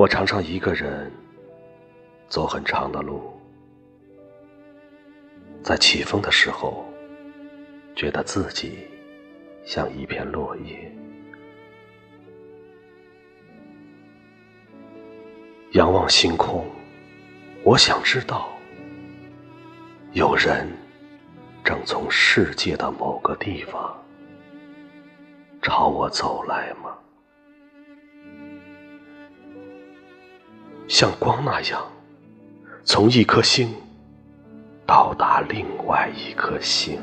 我常常一个人走很长的路，在起风的时候，觉得自己像一片落叶。仰望星空，我想知道，有人正从世界的某个地方朝我走来吗？像光那样，从一颗星到达另外一颗星。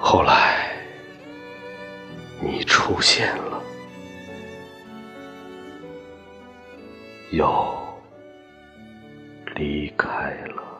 后来，你出现了，又离开了。